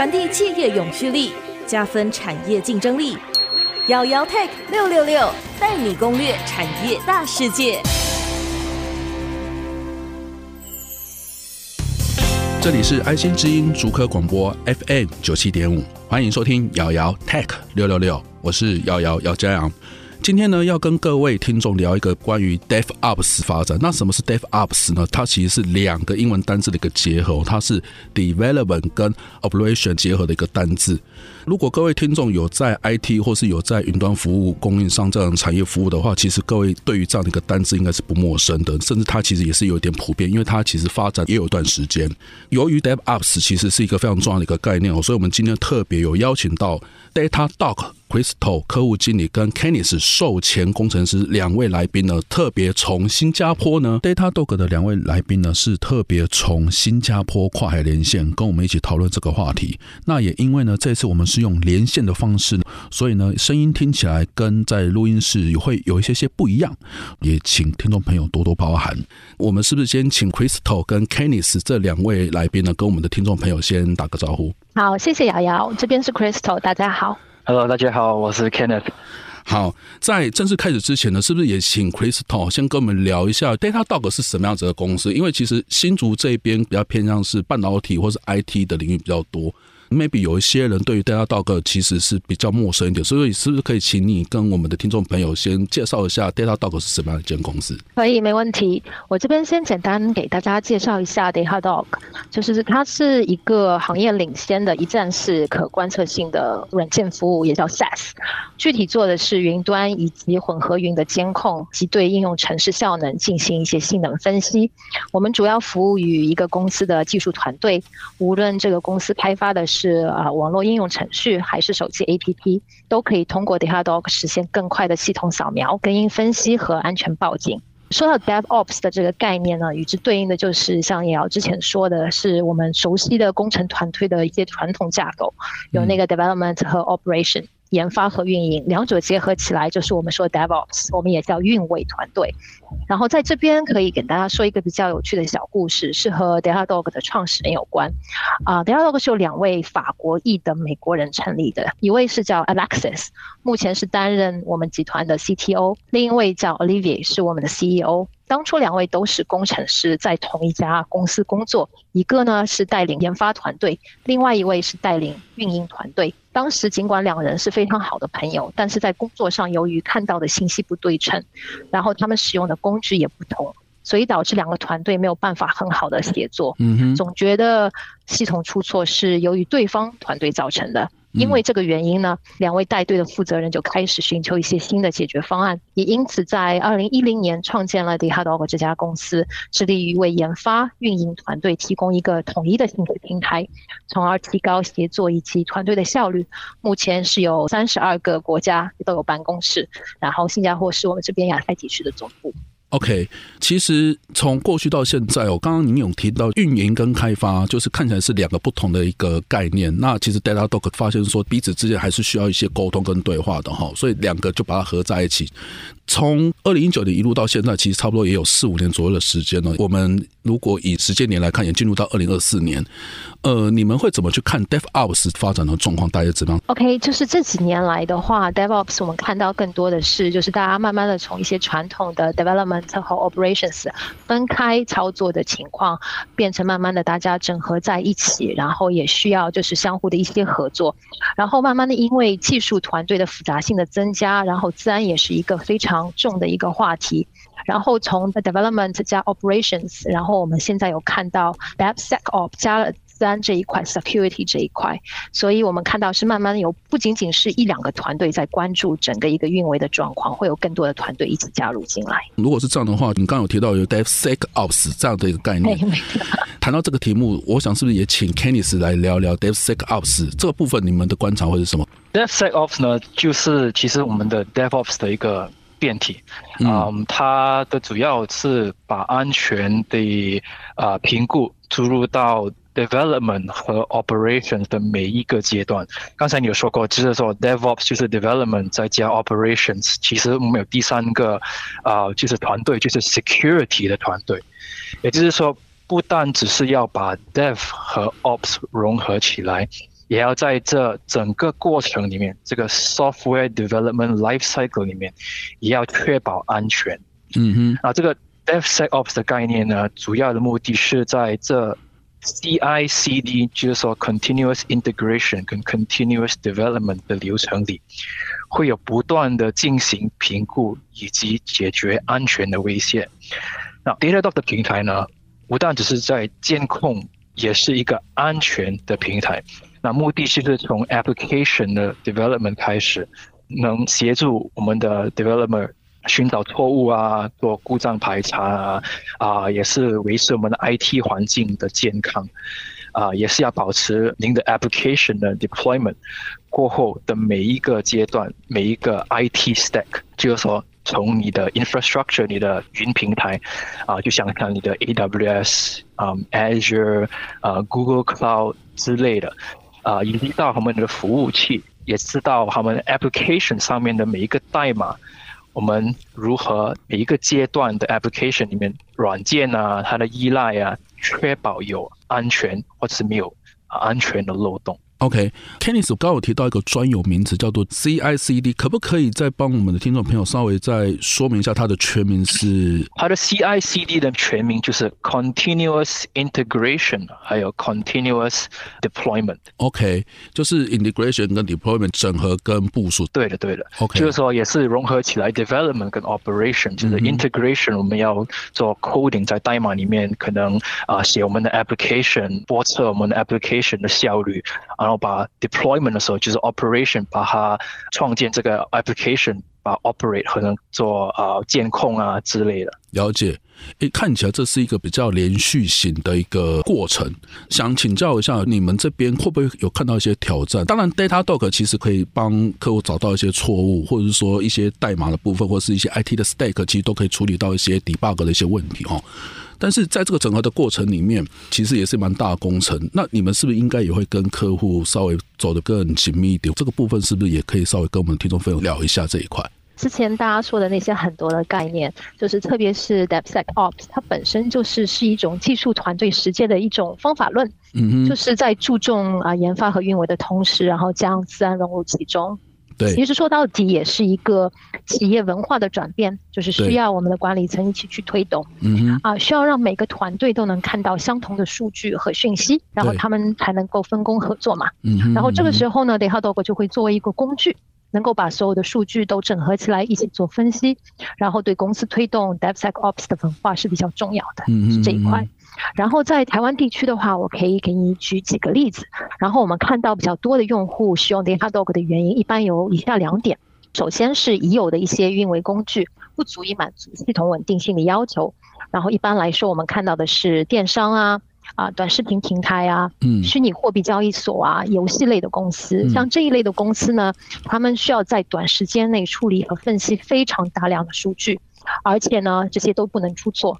传递企业永续力，加分产业竞争力。姚姚 Tech 六六六带你攻略产业大世界。这里是爱心之音竹科广播 FM 九七点五，欢迎收听姚姚 Tech 六六六，我是姚姚姚嘉洋。今天呢，要跟各位听众聊一个关于 DevOps 发展。那什么是 DevOps 呢？它其实是两个英文单字的一个结合，它是 Development 跟 Operation 结合的一个单字。如果各位听众有在 IT 或是有在云端服务供应商这样产业服务的话，其实各位对于这样的一个单字应该是不陌生的，甚至它其实也是有点普遍，因为它其实发展也有一段时间。由于 DevOps 其实是一个非常重要的一个概念哦，所以我们今天特别有邀请到 Datadog。Crystal 客户经理跟 Kenneth 售前工程师两位来宾呢，特别从新加坡呢，Datadog 的两位来宾呢是特别从新加坡跨海连线跟我们一起讨论这个话题。那也因为呢，这次我们是用连线的方式，所以呢，声音听起来跟在录音室会有一些些不一样，也请听众朋友多多包涵。我们是不是先请 Crystal 跟 Kenneth 这两位来宾呢，跟我们的听众朋友先打个招呼？好，谢谢瑶瑶，这边是 Crystal，大家好。Hello，大家好，我是 Kenneth。好，在正式开始之前呢，是不是也请 Crystal 先跟我们聊一下 Datadog 是什么样子的公司？因为其实新竹这边比较偏向是半导体或是 IT 的领域比较多。Maybe 有一些人对于 Datadog 其实是比较陌生一点，所以是不是可以请你跟我们的听众朋友先介绍一下 Datadog 是什么样的一间公司？可以，没问题。我这边先简单给大家介绍一下 Datadog，就是它是一个行业领先的一站式可观测性的软件服务，也叫 SaaS。具体做的是云端以及混合云的监控及对应用程式效能进行一些性能分析。我们主要服务于一个公司的技术团队，无论这个公司开发的是是啊，网络应用程序还是手机 APP，都可以通过 Datadog 实现更快的系统扫描、根因分析和安全报警。说到 DevOps 的这个概念呢，与之对应的就是像瑶瑶之前说的，是我们熟悉的工程团队的一些传统架构，有那个 Development 和 Operation。研发和运营两者结合起来，就是我们说 DevOps，我们也叫运维团队。然后在这边可以给大家说一个比较有趣的小故事，是和 Datadog 的创始人有关。啊，Datadog 是由两位法国裔的美国人成立的，一位是叫 Alexis，目前是担任我们集团的 CTO，另一位叫 Olivier，是我们的 CEO。当初两位都是工程师，在同一家公司工作，一个呢是带领研发团队，另外一位是带领运营团队。当时尽管两人是非常好的朋友，但是在工作上由于看到的信息不对称，然后他们使用的工具也不同，所以导致两个团队没有办法很好的协作。总觉得系统出错是由于对方团队造成的。因为这个原因呢，两位带队的负责人就开始寻求一些新的解决方案，也因此在二零一零年创建了 Datadog 这家公司，致力于为研发、运营团队提供一个统一的薪水平台，从而提高协作以及团队的效率。目前是有三十二个国家都有办公室，然后新加坡是我们这边亚太地区的总部。OK，其实从过去到现在，哦刚刚您有提到运营跟开发，就是看起来是两个不同的一个概念。那其实 Datadog 发现说彼此之间还是需要一些沟通跟对话的哈，所以两个就把它合在一起。从二零一九年一路到现在，其实差不多也有四五年左右的时间了。我们如果以时间年来看，也进入到二零二四年。呃，你们会怎么去看 DevOps 发展的状况？大概怎么样？OK，就是这几年来的话，DevOps 我们看到更多的是，就是大家慢慢的从一些传统的 Development 和 Operations 分开操作的情况，变成慢慢的大家整合在一起，然后也需要就是相互的一些合作，然后慢慢的因为技术团队的复杂性的增加，然后自然也是一个非常重的一个话题，然后从 development 加 operations，然后我们现在有看到 DevSecOps 加了资安这一块，security 这一块，所以我们看到是慢慢有不仅仅是一两个团队在关注整个一个运维的状况，会有更多的团队一起加入进来。如果是这样的话，你刚刚有提到有 DevSecOps 这样的一个概念，谈到这个题目，我想是不是也请 Kenneth 来聊聊 DevSecOps 这个部分，你们的观察会是什么？DevSecOps 呢，就是其实我们的 DevOps 的一个。变体，嗯，它的主要是把安全的啊评估注入到 development 和 operations 的每一个阶段。刚才你有说过，就是说 DevOps 就是 development 再加 operations，其实我们有第三个啊，就是团队，就是 security 的团队。也就是说，不但只是要把 Dev 和 Ops 融合起来。也要在这整个过程里面，这个 software development life cycle 里面，也要确保安全。嗯哼，啊，这个 DevSecOps 的概念呢，主要的目的是在这 CI/CD，就是说 continuous integration 跟 continuous development 的流程里，会有不断的进行评估以及解决安全的威胁。那 Datadog 的平台呢，不但只是在监控，也是一个安全的平台。那目的是从 application 的 development 开始，能协助我们的 developer 寻找错误啊，做故障排查啊，啊，也是维持我们的 IT 环境的健康，啊，也是要保持您的 application 的 deployment 过后的每一个阶段，每一个 IT stack，就是说从你的 infrastructure，你的云平台，啊，就想看你的 AWS，啊，Azure，啊，Google Cloud 之类的。啊，以及到他们的服务器，也知道他们 application 上面的每一个代码，我们如何每一个阶段的 application 里面软件啊，它的依赖啊，确保有安全或者是没有安全的漏洞。OK，Kenneth，、okay. 刚刚有提到一个专有名词叫做 CI/CD，可不可以再帮我们的听众朋友稍微再说明一下它的全名是？它的 CI/CD 的全名就是 Continuous Integration，还有 Continuous Deployment。OK，就是 Integration 跟 Deployment 整合跟部署。对的，对的。OK，就是说也是融合起来 Development 跟 Operation，就是 Integration 我们要做 Coding 在代码里面，可能啊、呃、写我们的 Application，波测我们的 Application 的效率啊。然后把 deployment 的时候，就是 operation，把它创建这个 application，把 operate 可能做啊、监控啊之类的。了解，诶，看起来这是一个比较连续型的一个过程。想请教一下，你们这边会不会有看到一些挑战？当然，Datadog 其实可以帮客户找到一些错误，或者是说一些代码的部分，或者是一些 IT 的 stack，其实都可以处理到一些 debug 的一些问题哦。但是在这个整合的过程里面，其实也是蛮大的工程。那你们是不是应该也会跟客户稍微走得更紧密一点？这个部分是不是也可以稍微跟我们听众朋友聊一下这一块？之前大家说的那些很多的概念，就是特别是 DevSecOps，它本身就是是一种技术团队实践的一种方法论。嗯哼，就是在注重啊研发和运维的同时，然后将自然融入其中。对，其实说到底也是一个企业文化的转变，就是需要我们的管理层一起去推动。嗯啊，需要让每个团队都能看到相同的数据和讯息，然后他们才能够分工合作嘛。嗯，然后这个时候呢，Datadog 就会作为一个工具，能够把所有的数据都整合起来一起做分析，然后对公司推动 DevSecOps 的文化是比较重要的。嗯，是这一块。然后在台湾地区的话，我可以给你举几个例子。然后我们看到比较多的用户使用 Datadog 的原因，一般有以下两点：首先是已有的一些运维工具不足以满足系统稳定性的要求。然后一般来说，我们看到的是电商啊、啊短视频平台啊、嗯、虚拟货币交易所啊、游戏类的公司，像这一类的公司呢，他们需要在短时间内处理和分析非常大量的数据。而且呢，这些都不能出错，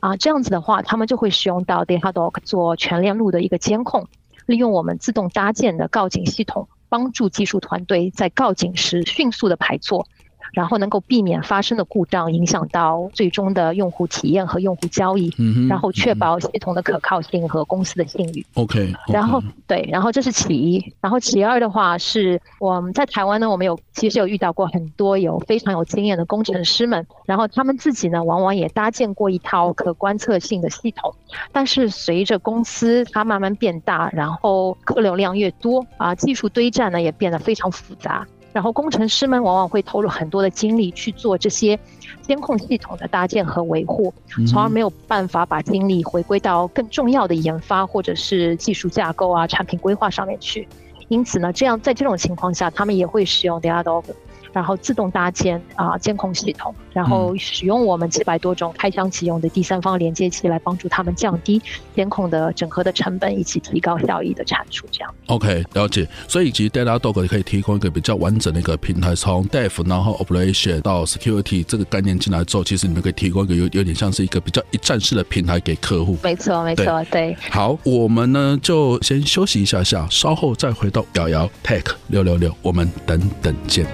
啊，这样子的话，他们就会使用到 Datadog 做全链路的一个监控，利用我们自动搭建的告警系统，帮助技术团队在告警时迅速的排错。然后能够避免发生的故障影响到最终的用户体验和用户交易，嗯、然后确保系统的可靠性和公司的信誉。OK，然后对，然后这是其一，然后其二的话是我们在台湾呢，我们有其实有遇到过很多有非常有经验的工程师们，然后他们自己呢往往也搭建过一套可观测性的系统，但是随着公司它慢慢变大，然后客流量越多啊，技术堆栈呢也变得非常复杂。然后工程师们往往会投入很多的精力去做这些监控系统的搭建和维护，从而没有办法把精力回归到更重要的研发或者是技术架构啊、产品规划上面去。因此呢，这样在这种情况下，他们也会使用 Datadog。然后自动搭建啊监控系统，然后使用我们七百多种开箱即用的第三方连接器来帮助他们降低监控的整合的成本，以及提高效益的产出。这样。OK，了解。所以其实 Datadog 可以提供一个比较完整的一个平台，从 Dev 然后 Operation 到 Security 这个概念进来之后，其实你们可以提供一个有有点像是一个比较一站式的平台给客户。没错，没错，对。好，我们呢就先休息一下下，稍后再回到瑶瑶 Tech 六六六，我们等等见。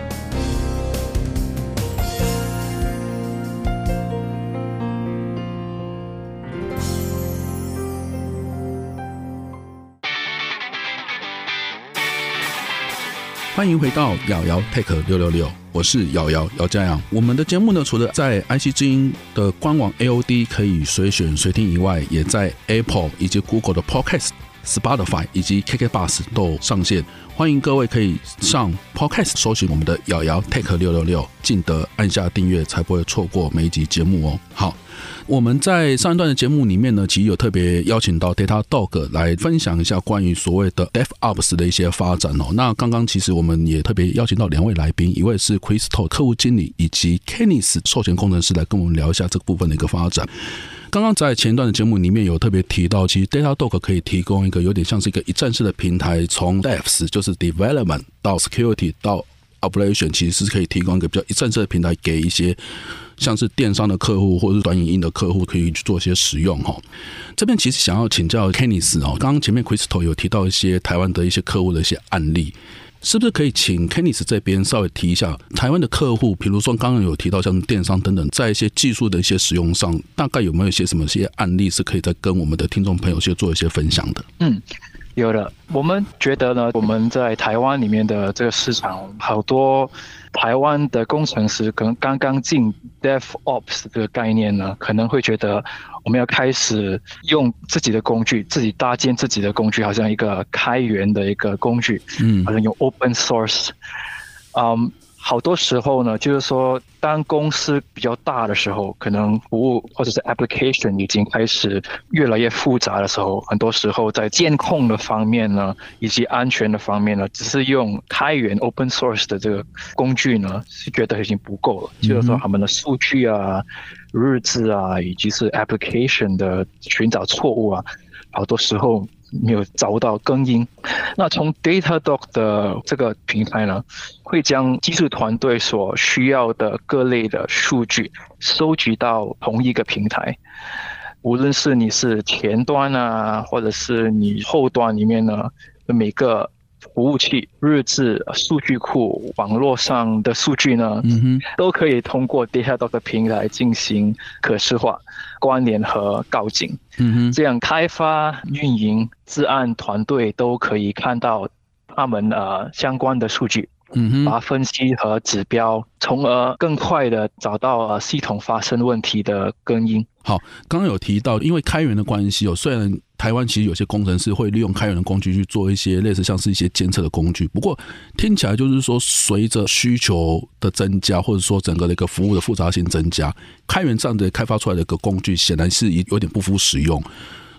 欢迎回到瑶瑶 Tech 六六六，我是瑶瑶姚家阳。我们的节目呢，除了在 IC 之音的官网 AOD 可以随选随听以外，也在 Apple 以及 Google 的 Podcast、Spotify 以及 KK Bus 都上线。欢迎各位可以上 Podcast 搜寻我们的瑶瑶 Tech 六六六，记得按下订阅，才不会错过每一集节目哦。好。我们在上一段的节目里面呢，其实有特别邀请到 Datadog 来分享一下关于所谓的 DevOps 的一些发展哦。那刚刚其实我们也特别邀请到两位来宾，一位是 Crystal 客户经理，以及 Kenneth 授权工程师来跟我们聊一下这个部分的一个发展。刚刚在前段的节目里面有特别提到，其实 Datadog 可以提供一个有点像是一个一站式的平台，从 Devs 就是 Development 到 Security 到 Operation，其实是可以提供一个比较一站式的平台给一些。像是电商的客户或者是短影音的客户可以去做一些使用哈。这边其实想要请教 Kenneth 哦，刚刚前面 Crystal 有提到一些台湾的一些客户的一些案例，是不是可以请 Kenneth 这边稍微提一下台湾的客户，比如说刚刚有提到像电商等等，在一些技术的一些使用上，大概有没有一些什么些案例是可以再跟我们的听众朋友去做一些分享的？嗯。有的，我们觉得呢，我们在台湾里面的这个市场，好多台湾的工程师可能刚刚进 DevOps 这个概念呢，可能会觉得我们要开始用自己的工具，自己搭建自己的工具，好像一个开源的一个工具，嗯，好像用 Open Source，嗯。好多时候呢，就是说，当公司比较大的时候，可能服务或者是 application 已经开始越来越复杂的时候，很多时候在监控的方面呢，以及安全的方面呢，只是用开源 open source 的这个工具呢，是觉得已经不够了。就是说，他们的数据啊、日志啊，以及是 application 的寻找错误啊，好多时候。没有找到根因，那从 Datadog 的这个平台呢，会将技术团队所需要的各类的数据收集到同一个平台，无论是你是前端啊，或者是你后端里面呢，每个。服务器、日志、数据库、网络上的数据呢，嗯哼，都可以通过 Datadog 的平台进行可视化、关联和告警。嗯哼，这样开发、运营、治安团队都可以看到他们呃相关的数据。嗯哼，把分析和指标，从而更快的找到呃系统发生问题的根因。好，刚刚有提到，因为开源的关系哦，虽然台湾其实有些工程师会利用开源的工具去做一些类似像是一些监测的工具，不过听起来就是说，随着需求的增加，或者说整个的一个服务的复杂性增加，开源这样的开发出来的一个工具，显然是有点不敷使用。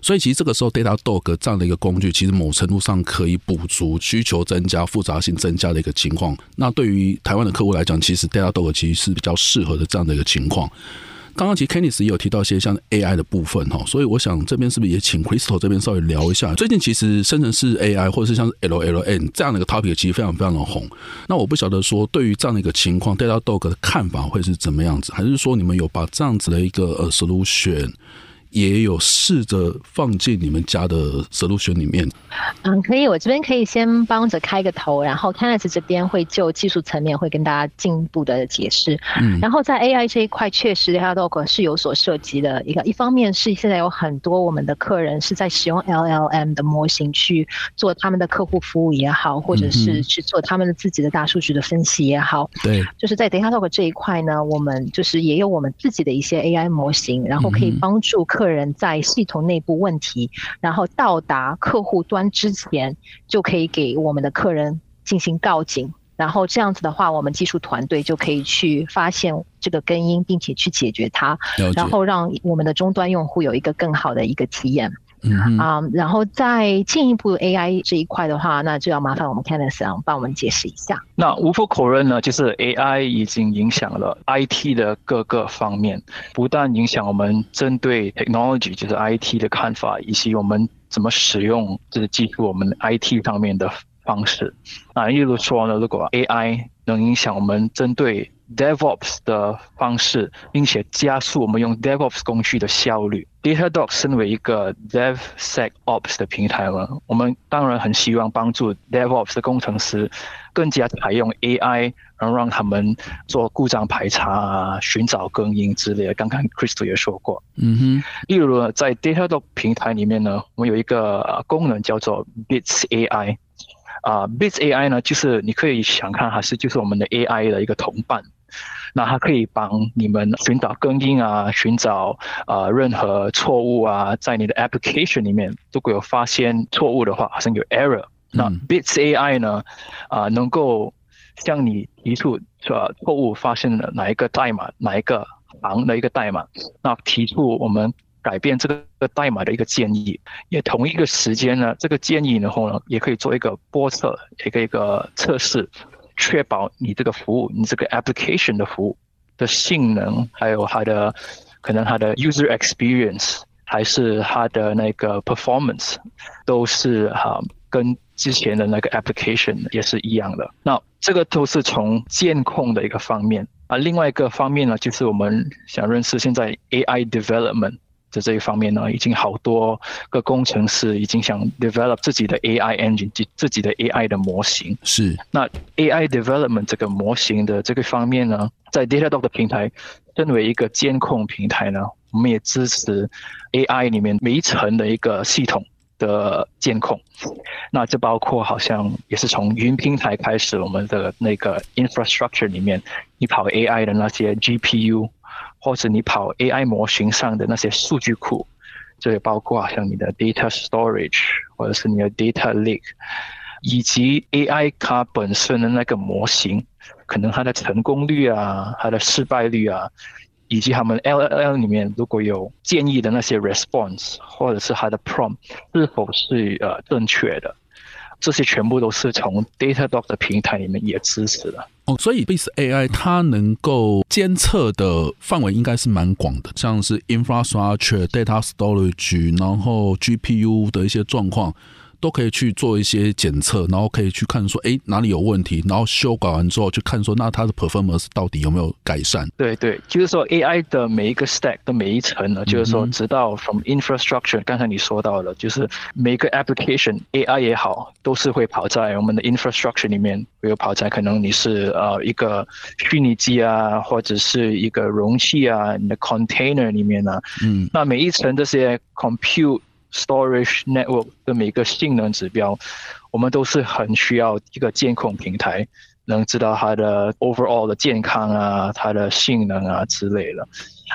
所以其实这个时候，Datadog 这样的一个工具，其实某程度上可以补足需求增加、复杂性增加的一个情况。那对于台湾的客户来讲，其实 Datadog 其实是比较适合的这样的一个情况。刚刚其实 Kenneth 也有提到一些像 AI 的部分哈，所以我想这边是不是也请 Crystal 这边稍微聊一下？最近其实生成式 AI 或者是像 LLM 这样的一个 topic 其实非常非常的红。那我不晓得说对于这样的一个情况，Datadog 的看法会是怎么样子？还是说你们有把这样子的一个呃 solution？也有试着放进你们家的 solution 里面。嗯，可以，我这边可以先帮着开个头，然后 Kenneth 这边会就技术层面会跟大家进一步的解释。嗯，然后在 AI 这一块，确实 Datadog 是有所涉及的一个。一方面是现在有很多我们的客人是在使用 LLM 的模型去做他们的客户服务也好，或者是去做他们的自己的大数据的分析也好。对，就是在 Datadog 这一块呢，我们就是也有我们自己的一些 AI 模型，然后可以帮助客。客人在系统内部问题，然后到达客户端之前，就可以给我们的客人进行告警，然后这样子的话，我们技术团队就可以去发现这个根因，并且去解决它，然后让我们的终端用户有一个更好的一个体验。嗯啊，然后再进一步 AI 这一块的话，那就要麻烦我们 Kenneth 帮我们解释一下。那无可否认呢，就是 AI 已经影响了 IT 的各个方面，不但影响我们针对 technology 就是 IT 的看法，以及我们怎么使用这个技术，我们 IT 上面的方式。啊，例如说呢，如果 AI 能影响我们针对 DevOps 的方式，并且加速我们用 DevOps 工具的效率。Datadog 身为一个 DevSecOps 的平台嘛，我们当然很希望帮助 DevOps 的工程师更加采用 AI，然后让他们做故障排查啊、寻找更因之类的。刚刚 Crystal 也说过，嗯哼，例如在 Datadog 平台里面呢，我们有一个功能叫做 Bits AI。啊，Bits AI 呢，就是你可以想看，还是就是我们的 AI 的一个同伴。那它可以帮你们寻找更新啊，寻找啊、呃、任何错误啊，在你的 application 里面，如果有发现错误的话，好像有 error，那 Bits AI 呢，啊、呃，能够向你提出说错误发现了哪一个代码，哪一个行的一个代码，那提出我们改变这个代码的一个建议，也同一个时间呢，这个建议然后呢，也可以做一个波测，一个一个测试。确保你这个服务，你这个 application 的服务的性能，还有它的可能它的 user experience，还是它的那个 performance，都是哈跟之前的那个 application 也是一样的。那这个都是从监控的一个方面啊，另外一个方面呢，就是我们想认识现在 AI development。在这一方面呢，已经好多个工程师已经想 develop 自己的 AI engine，自己的 AI 的模型。是。那 AI development 这个模型的这个方面呢，在 Datadog 的平台，身为一个监控平台呢，我们也支持 AI 里面每一层的一个系统的监控。那这包括好像也是从云平台开始，我们的那个 infrastructure 里面，你跑 AI 的那些 GPU。或者你跑 AI 模型上的那些数据库，这也包括像你的 data storage，或者是你的 data lake，以及 AI 它本身的那个模型，可能它的成功率啊，它的失败率啊，以及他们 LLM 里面如果有建议的那些 response，或者是它的 prompt 是否是呃正确的。这些全部都是从 Datadog 的平台里面也支持的哦，所以 Base AI 它能够监测的范围应该是蛮广的，像是 infrastructure、data storage，然后 GPU 的一些状况。都可以去做一些检测，然后可以去看说，哎，哪里有问题，然后修改完之后去看说，那它的 performance 到底有没有改善？对对，就是说 AI 的每一个 stack 的每一层呢，就是说，直到 from infrastructure，刚才你说到了，就是每个 application AI 也好，都是会跑在我们的 infrastructure 里面，比如跑在可能你是呃一个虚拟机啊，或者是一个容器啊，你的 container 里面呢，嗯，那每一层这些 compute Storage network 的每个性能指标，我们都是很需要一个监控平台，能知道它的 overall 的健康啊，它的性能啊之类的。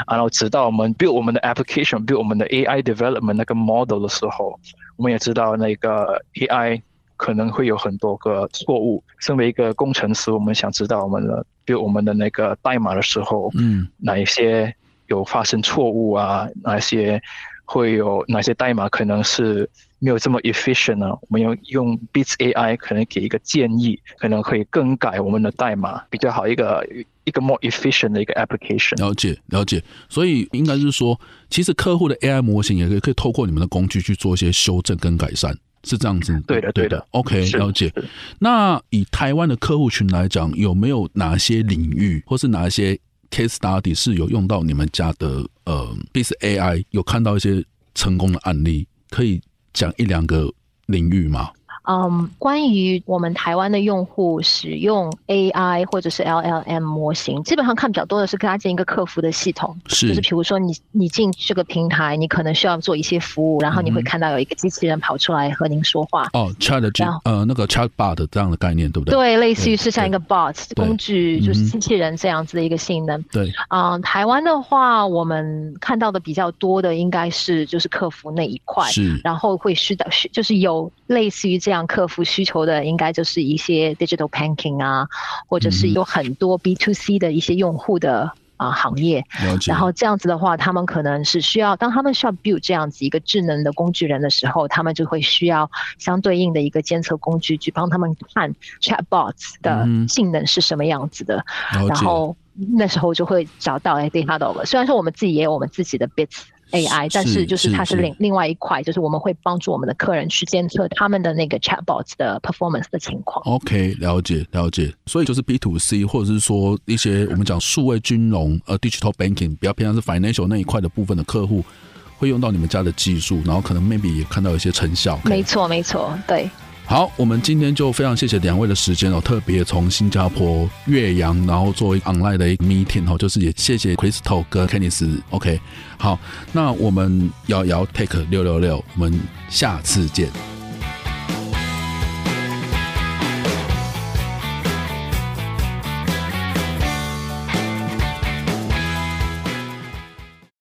然后直到我们 build 我们的 application，build 我们的 AI development 那个 model 的时候，我们也知道那个 AI 可能会有很多个错误。身为一个工程师，我们想知道我们的 build 我们的那个代码的时候，嗯，哪一些有发生错误啊，哪一些。会有哪些代码可能是没有这么 efficient 呢？我们用用 Bits AI 可能给一个建议，可能可以更改我们的代码，比较好一个一个 more efficient 的一个 application。了解了解，所以应该是说，其实客户的 AI 模型也可以可以透过你们的工具去做一些修正跟改善，是这样子。对的对的。OK，了解。那以台湾的客户群来讲，有没有哪些领域，或是哪一些？Case study 是有用到你们家的呃，Bis AI 有看到一些成功的案例，可以讲一两个领域吗？嗯，um, 关于我们台湾的用户使用 AI 或者是 LLM 模型，基本上看比较多的是跟他建一个客服的系统，是就是比如说你你进这个平台，你可能需要做一些服务，然后你会看到有一个机器人跑出来和您说话。哦，Chat 后呃那个 Chatbot 这样的概念对不对？对，类似于是像一个 bot 工具，就是机器人这样子的一个性能。对，啊、呃，台湾的话，我们看到的比较多的应该是就是客服那一块，是，然后会需的，是就是有类似于这样。这样客服需求的应该就是一些 digital banking 啊，或者是有很多 B to C 的一些用户的啊行业。然后这样子的话，他们可能是需要，当他们需要 build 这样子一个智能的工具人的时候，他们就会需要相对应的一个监测工具去帮他们看 chatbots 的性能是什么样子的。嗯、然后那时候就会找到哎，Datadog。虽然说我们自己也有我们自己的 bits。AI，但是就是它是另另外一块，就是我们会帮助我们的客人去监测他们的那个 chatbots 的 performance 的情况。OK，了解了解。所以就是 B to C，或者是说一些我们讲数位金融呃 digital banking 比较偏向是 financial 那一块的部分的客户，会用到你们家的技术，然后可能 maybe 也看到一些成效。没错没错，对。好，我们今天就非常谢谢两位的时间哦，特别从新加坡岳阳，然后作为 online 的一个 meeting 哦，就是也谢谢 Crystal 跟 Kenneth。OK，好，那我们摇摇 take 六六六我们下次见。